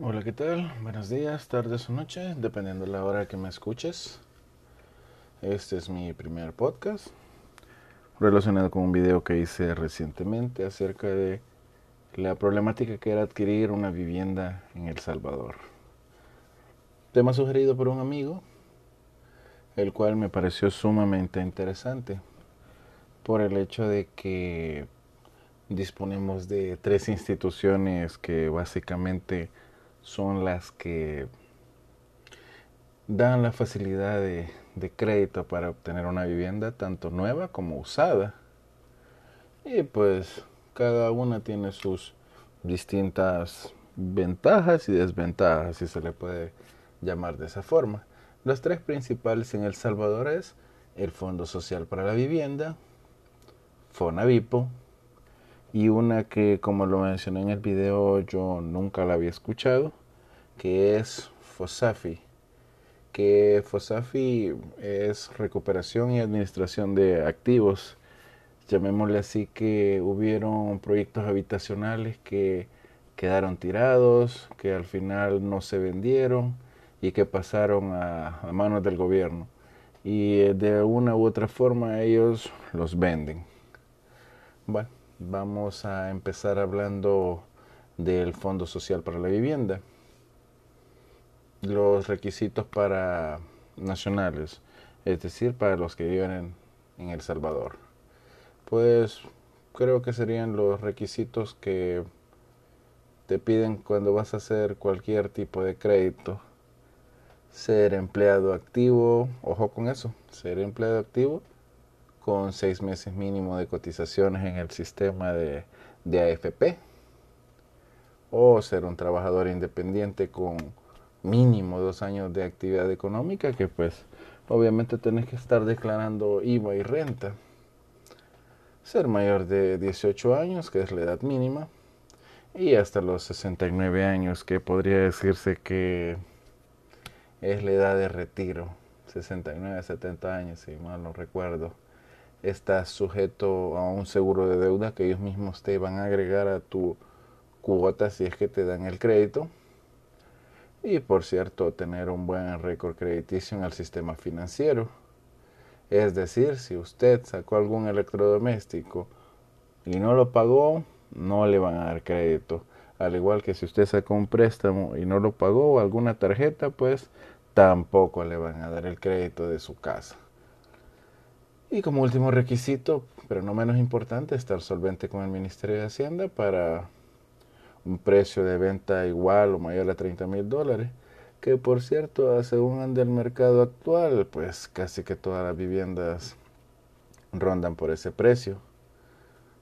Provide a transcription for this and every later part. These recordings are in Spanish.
Hola, ¿qué tal? Buenos días, tardes o noche, dependiendo de la hora que me escuches. Este es mi primer podcast relacionado con un video que hice recientemente acerca de la problemática que era adquirir una vivienda en El Salvador. Tema sugerido por un amigo, el cual me pareció sumamente interesante por el hecho de que disponemos de tres instituciones que básicamente son las que dan la facilidad de, crédito para obtener una vivienda tanto nueva como usada. Y pues cada una tiene sus distintas ventajas y desventajas, si se le puede llamar de esa forma. Las tres principales en El Salvador es el Fondo Social para la Vivienda, Fonavipo y una que como lo mencioné en el video yo nunca la había escuchado que es FOSAFI que FOSAFI es recuperación y administración de activos. Llamémosle así que hubieron proyectos habitacionales que quedaron tirados que al final no se vendieron y que pasaron a, a manos del gobierno. Y de una u otra forma ellos los venden. Bueno vamos a empezar hablando del Fondo Social para la Vivienda. Los requisitos para nacionales, es decir, para los que viven en, El Salvador. Pues creo que serían los requisitos que te piden cuando vas a hacer cualquier tipo de crédito. Ser empleado activo, ojo con eso, ser empleado activo con seis meses mínimo de cotizaciones en el sistema de, AFP o ser un trabajador independiente con mínimo dos años de actividad económica que pues obviamente tenés que estar declarando IVA y renta. Ser mayor de 18 años que es la edad mínima. Y hasta los 69 años que podría decirse que es la edad de retiro. 69 70 años si mal no recuerdo estás sujeto a un seguro de deuda que ellos mismos te van a agregar a tu cuota si es que te dan el crédito. Y por cierto, tener un buen récord crediticio en el sistema financiero. Es decir, si usted sacó algún electrodoméstico y no lo pagó, no le van a dar crédito. Al igual que si usted sacó un préstamo y no lo pagó o alguna tarjeta, pues tampoco le van a dar el crédito de su casa. Y como último requisito, pero no menos importante, estar solvente con el Ministerio de Hacienda para un precio de venta igual o mayor a 30 mil dólares, que por cierto, según anda el mercado actual, pues casi que todas las viviendas rondan por ese precio.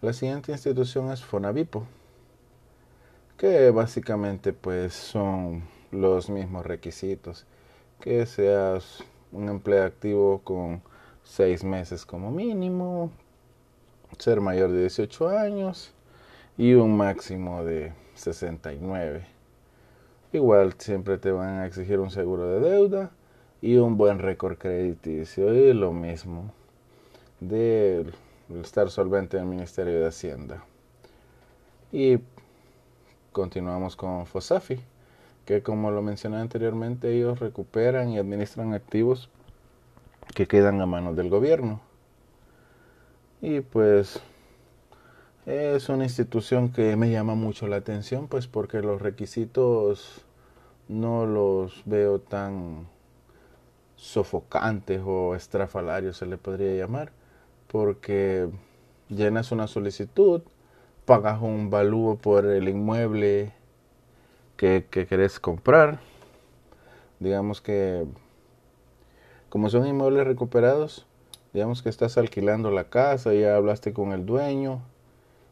La siguiente institución es Fonavipo, que básicamente pues son los mismos requisitos, que seas un empleo activo con seis meses como mínimo, ser mayor de 18 años y un máximo de 69. Igual siempre te van a exigir un seguro de deuda y un buen récord crediticio y lo mismo de estar solvente en el Ministerio de Hacienda. Y continuamos con FOSAFI, que como lo mencioné anteriormente, ellos recuperan y administran activos que quedan a manos del gobierno. Y pues es una institución que me llama mucho la atención, pues porque los requisitos no los veo tan sofocantes o estrafalarios, se le podría llamar, porque llenas una solicitud, pagas un valúo por el inmueble que, que querés comprar, digamos que como son inmuebles recuperados, digamos que estás alquilando la casa, ya hablaste con el dueño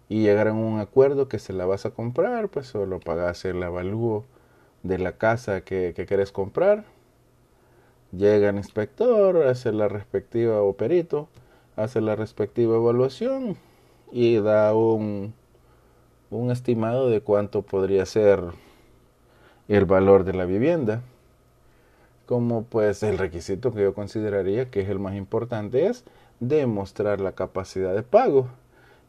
y llegaron a un acuerdo que se la vas a comprar, pues solo pagas el avalúo de la casa que, que quieres comprar. Llega el inspector, hace la respectiva o perito, hace la respectiva evaluación y da un, un estimado de cuánto podría ser el valor de la vivienda como pues el requisito que yo consideraría que es el más importante es demostrar la capacidad de pago.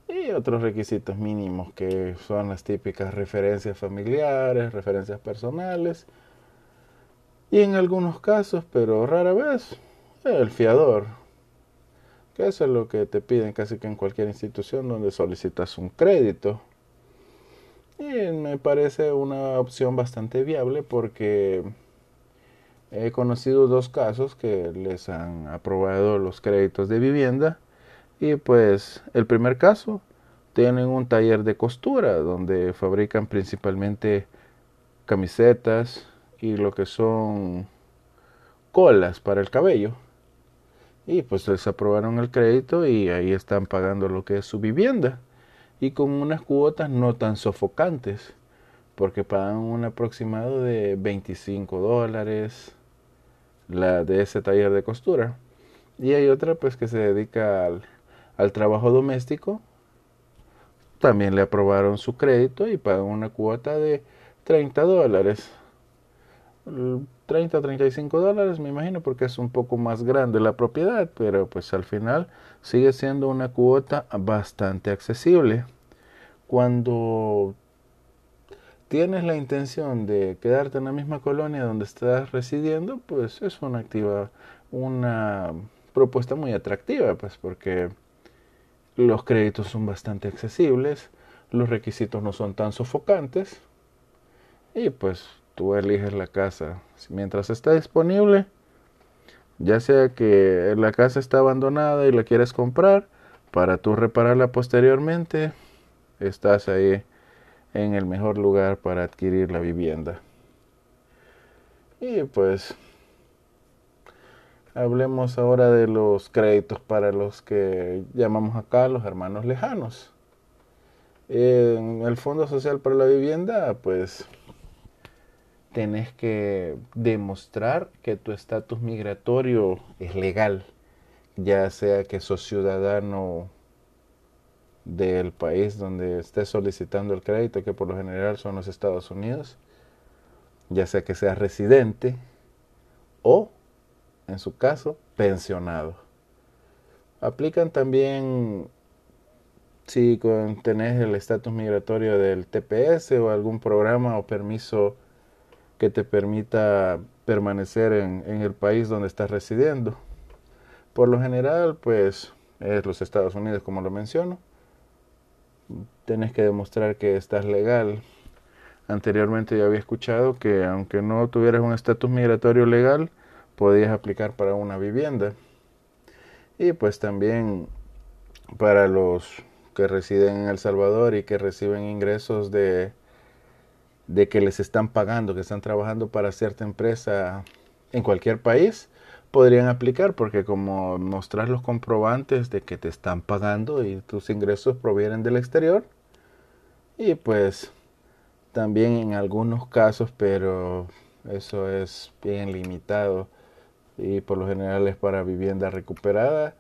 y otros requisitos mínimos que son las típicas referencias familiares, referencias personales y en algunos casos, pero rara vez, el fiador. Que eso es lo que te piden casi que en cualquier institución donde solicitas un crédito. Y me parece una opción bastante viable porque he conocido dos casos que les han aprobado los créditos de vivienda y pues el primer caso, tienen un taller de costura donde fabrican principalmente camisetas y lo que son colas para el cabello. Y pues les aprobaron el crédito y ahí están pagando lo que es su vivienda. Y con unas cuotas no tan sofocantes, porque pagan un aproximado de 25 dólares la de ese taller de costura. Y hay otra pues que se dedica al al trabajo doméstico, también le aprobaron su crédito y pagan una cuota de 30 dólares. 30 o 35 dólares, me imagino, porque es un poco más grande la propiedad, pero pues al final sigue siendo una cuota bastante accesible. Cuando tienes la intención de quedarte en la misma colonia donde estás residiendo, pues es una activa, una propuesta muy atractiva, pues porque los créditos son bastante accesibles, los requisitos no son tan sofocantes y pues tú eliges la casa. Mientras está disponible, ya sea que la casa está abandonada y la quieres comprar para tú repararla posteriormente, estás ahí en el mejor lugar para adquirir la vivienda. Y pues Hablemos ahora de los créditos para los que llamamos acá los hermanos lejanos. En el Fondo Social para la Vivienda, pues tenés que demostrar que tu estatus migratorio es legal, ya sea que sos ciudadano del país donde estés solicitando el crédito, que por lo general son los Estados Unidos, ya sea que seas residente o en su caso, pensionado. Aplican también si tenés el estatus migratorio del TPS o algún programa o permiso que te permita permanecer en, en, el país donde estás residiendo. Por lo general, pues es los Estados Unidos, como lo menciono. Tienes que demostrar que estás legal. Anteriormente ya había escuchado que aunque no tuvieras un estatus migratorio legal, podías aplicar para una vivienda. Y pues también para los que residen en El Salvador y que reciben ingresos de, de que les están pagando, que están trabajando para cierta empresa en cualquier país, podrían aplicar porque como mostrar los comprobantes de que te están pagando y tus ingresos provienen del exterior y pues también en algunos casos pero eso es bien limitado y por lo general es para vivienda recuperada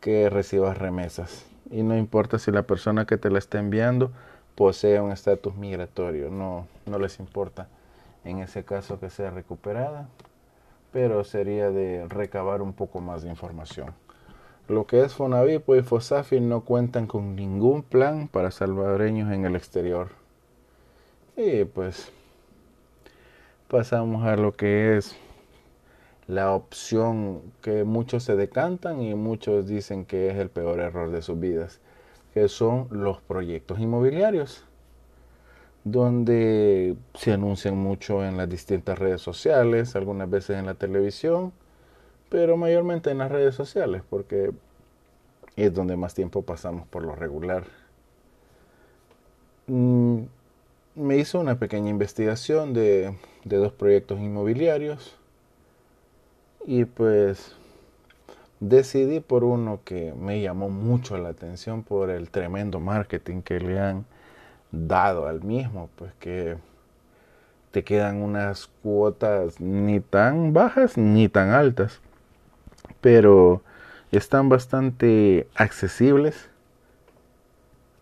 que recibas remesas. Y no importa si la persona que te la está enviando posee un estatus migratorio, no, no les importa en ese caso que sea recuperada, pero sería de recabar un poco más de información. Lo que es Fonavipo y Fosafi no cuentan con ningún plan para salvadoreños en el exterior. Y pues pasamos a lo que es la opción que muchos se decantan y muchos dicen que es el peor error de sus vidas, que son los proyectos inmobiliarios, donde se anuncian mucho en las distintas redes sociales, algunas veces en la televisión, pero mayormente en las redes sociales, porque es donde más tiempo pasamos por lo regular. Mm, me hizo una pequeña investigación de, de dos proyectos inmobiliarios y pues decidí por uno que me llamó mucho la atención por el tremendo marketing que le han dado al mismo, pues que te quedan unas cuotas ni tan bajas ni tan altas, pero están bastante accesibles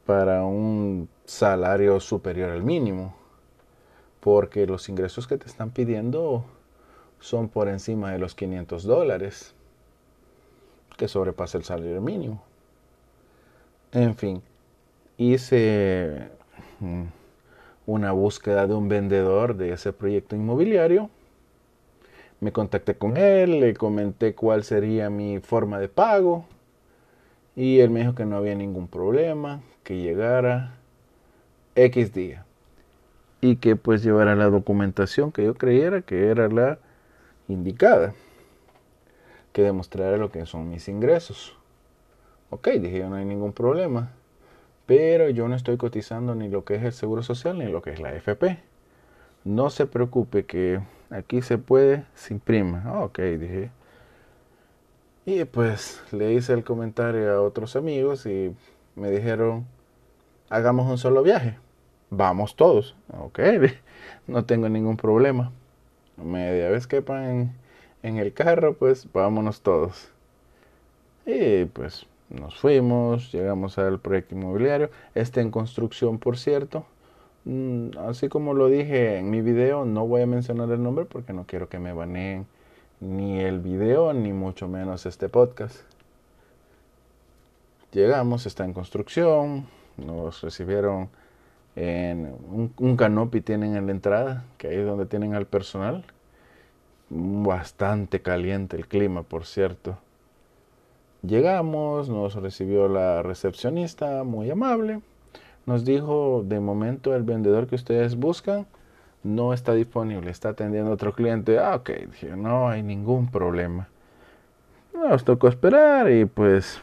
para un salario superior al mínimo, porque los ingresos que te están pidiendo son por encima de los 500 dólares, que sobrepasa el salario mínimo. En fin, hice una búsqueda de un vendedor de ese proyecto inmobiliario. Me contacté con él, le comenté cuál sería mi forma de pago y él me dijo que no había ningún problema, que llegara X día y que pues llevara la documentación que yo creyera que era la indicada, que demostrara lo que son mis ingresos. Ok, dije no hay ningún problema, pero yo no estoy cotizando ni lo que es el Seguro Social ni lo que es la FP. No se preocupe que aquí se puede sin prima. Ok, dije. Y pues le hice el comentario a otros amigos y me dijeron, hagamos un solo viaje vamos todos. Ok, no tengo ningún problema. Media vez que en, en el carro, pues vámonos todos. Y pues nos fuimos, llegamos al proyecto inmobiliario. Está en construcción, por cierto. Mm, así como lo dije en mi video, no voy a mencionar el nombre porque no quiero que me baneen ni el video, ni mucho menos este podcast. Llegamos, está en construcción, nos recibieron en un, un canopy tienen en la entrada, que ahí es donde tienen al personal. Bastante caliente el clima, por cierto. Llegamos, nos recibió la recepcionista, muy amable. Nos dijo, de momento el vendedor que ustedes buscan no está disponible, está atendiendo a otro cliente. Ah, ok, dije, no hay ningún problema. Nos tocó esperar y pues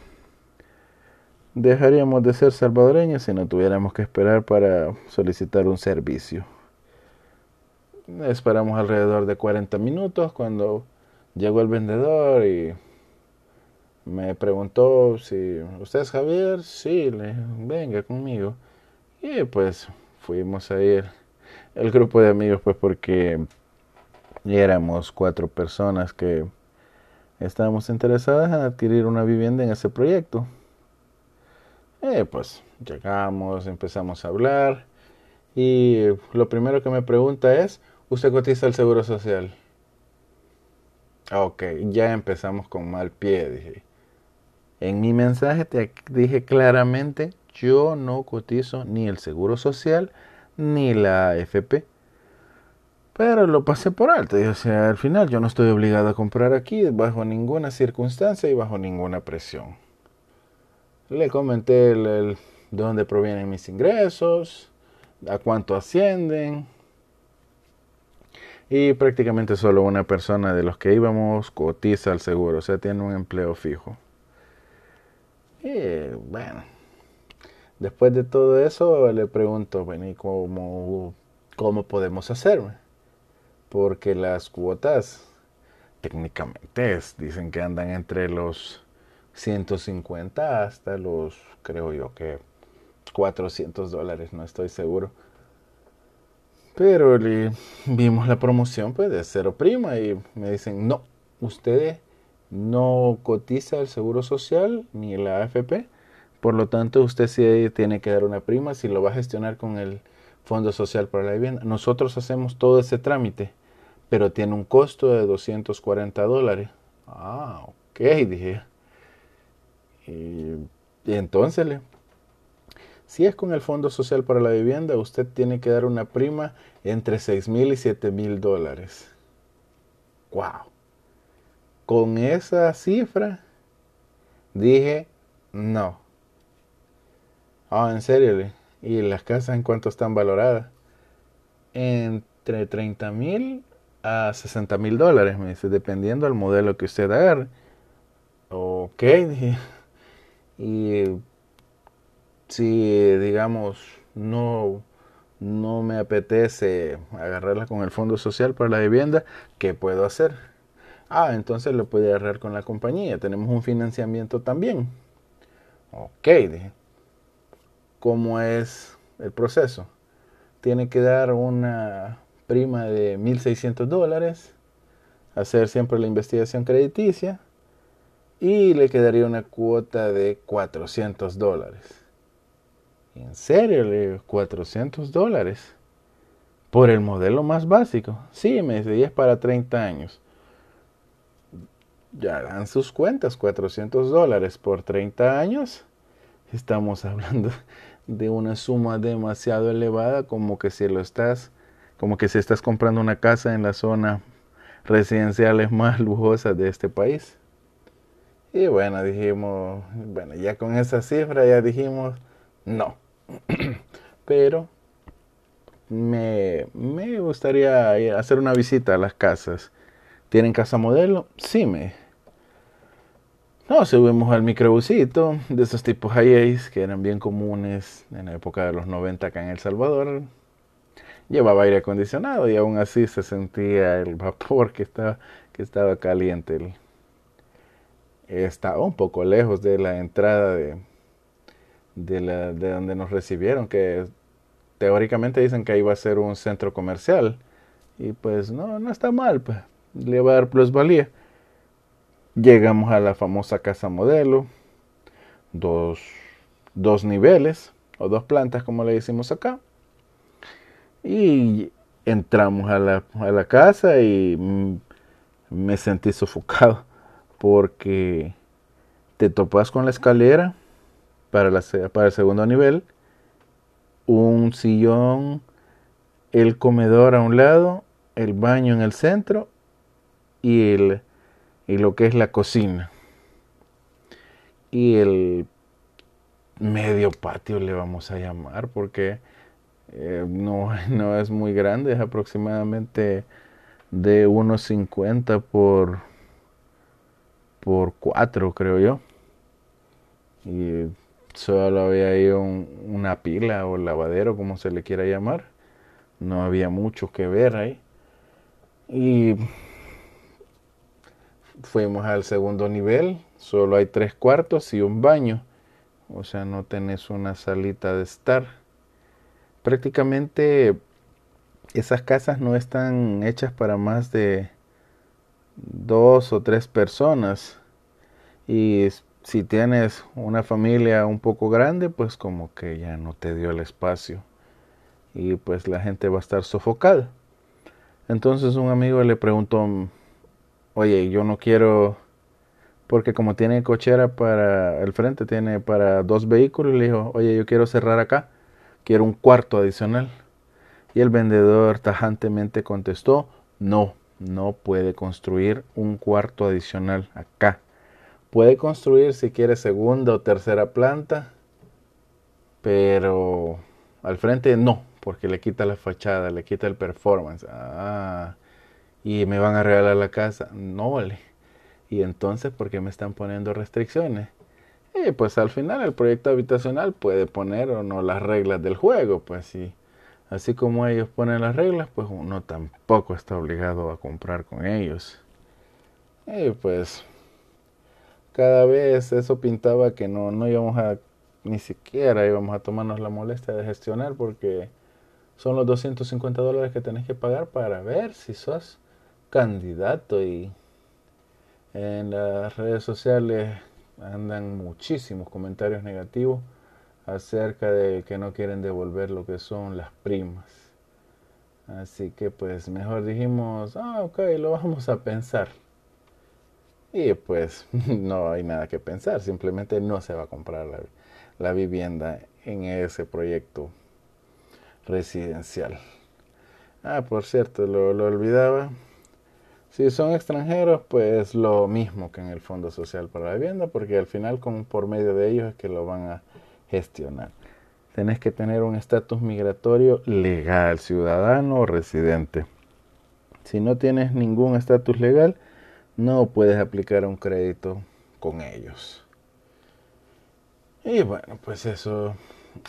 dejaríamos de ser salvadoreños si no tuviéramos que esperar para solicitar un servicio. Esperamos alrededor de 40 minutos cuando llegó el vendedor y me preguntó si usted es Javier, sí, le venga conmigo. Y pues fuimos a ir el grupo de amigos pues porque éramos cuatro personas que estábamos interesadas en adquirir una vivienda en ese proyecto. Eh, pues llegamos, empezamos a hablar y lo primero que me pregunta es, ¿usted cotiza el Seguro Social? Ok, ya empezamos con mal pie, dije. En mi mensaje te dije claramente, yo no cotizo ni el Seguro Social ni la AFP. Pero lo pasé por alto. o sea, al final yo no estoy obligado a comprar aquí bajo ninguna circunstancia y bajo ninguna presión. Le comenté el, de dónde provienen mis ingresos, a cuánto ascienden. Y prácticamente solo una persona de los que íbamos cotiza al seguro, o sea, tiene un empleo fijo. Y bueno, después de todo eso le pregunto, bueno, ¿y cómo, cómo podemos hacerme? Porque las cuotas técnicamente dicen que andan entre los 150 hasta los, creo yo que 400 dólares, no estoy seguro. Pero le, vimos la promoción pues de cero prima y me dicen, no, usted no cotiza el seguro social ni la AFP, por lo tanto usted sí tiene que dar una prima si lo va a gestionar con el Fondo Social para la Vivienda. Nosotros hacemos todo ese trámite, pero tiene un costo de 240 dólares. Ah, ok, dije. Entonces, si es con el Fondo Social para la Vivienda, usted tiene que dar una prima entre 6 mil y 7 mil dólares. ¡Wow! Con esa cifra, dije, no. Ah, en serio, ¿y las casas en cuánto están valoradas? Entre 30 mil a 60 mil dólares, me dice, dependiendo del modelo que usted agarre. Ok, dije y si, digamos, no, no me apetece agarrarla con el Fondo Social para la vivienda, ¿qué puedo hacer? Ah, entonces lo puede agarrar con la compañía. Tenemos un financiamiento también. Ok, dije. ¿Cómo es el proceso? Tiene que dar una prima de 1.600 dólares, hacer siempre la investigación crediticia y le quedaría una cuota de 400 dólares. ¿En serio? Le 400 dólares. Por el modelo más básico. Sí, me dice, y para 30 años. Ya dan sus cuentas, 400 dólares por 30 años. Estamos hablando de una suma demasiado elevada como que si lo estás como que si estás comprando una casa en la zona residenciales más lujosas de este país. Y bueno, dijimos, bueno, ya con esa cifra ya dijimos, no. Pero me, me gustaría hacer una visita a las casas. ¿Tienen casa modelo? Sí, me. No, subimos al microbusito de esos tipos highways que eran bien comunes en la época de los 90 acá en El Salvador. Llevaba aire acondicionado y aún así se sentía el vapor que estaba, que estaba caliente. Estaba un poco lejos de la entrada de, de, de donde nos recibieron, que teóricamente dicen que iba a ser un centro comercial. Y pues no, no está mal, pues, le va a dar plusvalía. Llegamos a la famosa casa modelo, dos, dos niveles o dos plantas como le decimos acá. Y entramos a la, a la casa y me sentí sofocado porque te topas con la escalera para, la, para el segundo nivel, un sillón, el comedor a un lado, el baño en el centro y, el, y lo que es la cocina. Y el medio patio le vamos a llamar porque eh, no, no es muy grande, es aproximadamente de unos 50 por, por 4 creo yo. Y solo había ahí una pila o lavadero, como se le quiera llamar. No había mucho que ver ahí. Y fuimos al segundo nivel, solo hay tres cuartos y un baño. O sea, no tenés una salita de estar. Prácticamente esas casas no están hechas para más de dos o tres personas. Y si tienes una familia un poco grande, pues como que ya no te dio el espacio y pues la gente va a estar sofocada. Entonces un amigo le preguntó, oye, yo no quiero, porque como tiene cochera para el frente, tiene para dos vehículos, le dijo, oye, yo quiero cerrar acá, quiero un cuarto adicional. Y el vendedor tajantemente contestó, no, no puede construir un cuarto adicional acá. Puede construir si quiere segunda o tercera planta, pero al frente no, porque le quita la fachada, le quita el performance. Ah, y me van a regalar la casa. No vale. Y entonces, ¿por qué me están poniendo restricciones? Y pues al final el proyecto habitacional puede poner o no las reglas del juego, pues sí. Así como ellos ponen las reglas, pues uno tampoco está obligado a comprar con ellos. Y pues cada vez eso pintaba que no, no íbamos a, ni siquiera íbamos a tomarnos la molestia de gestionar porque son los 250 dólares que tenés que pagar para ver si sos candidato y en las redes sociales andan muchísimos comentarios negativos acerca de que no quieren devolver lo que son las primas. Así que pues mejor dijimos, ah, ok, lo vamos a pensar. Y pues no hay nada que pensar, simplemente no se va a comprar la, vivienda en ese proyecto residencial. Ah, por cierto, lo, lo, olvidaba. Si son extranjeros, pues lo mismo que en el Fondo Social para la Vivienda, porque al final con, por medio de ellos es que lo van a gestionar. Tenés que tener un estatus migratorio legal, ciudadano o residente. Si no tienes ningún estatus legal, no puedes aplicar un crédito con ellos. Y bueno, pues eso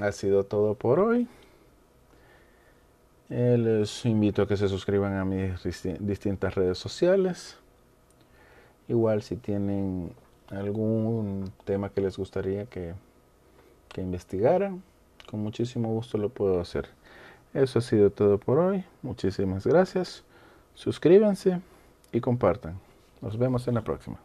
ha sido todo por hoy. Eh, les invito a que se suscriban a mis distintas redes sociales. Igual si tienen algún tema que les gustaría que, que investigaran, con muchísimo gusto lo puedo hacer. Eso ha sido todo por hoy. Muchísimas gracias. Suscríbanse y compartan. Nos vemos en la próxima.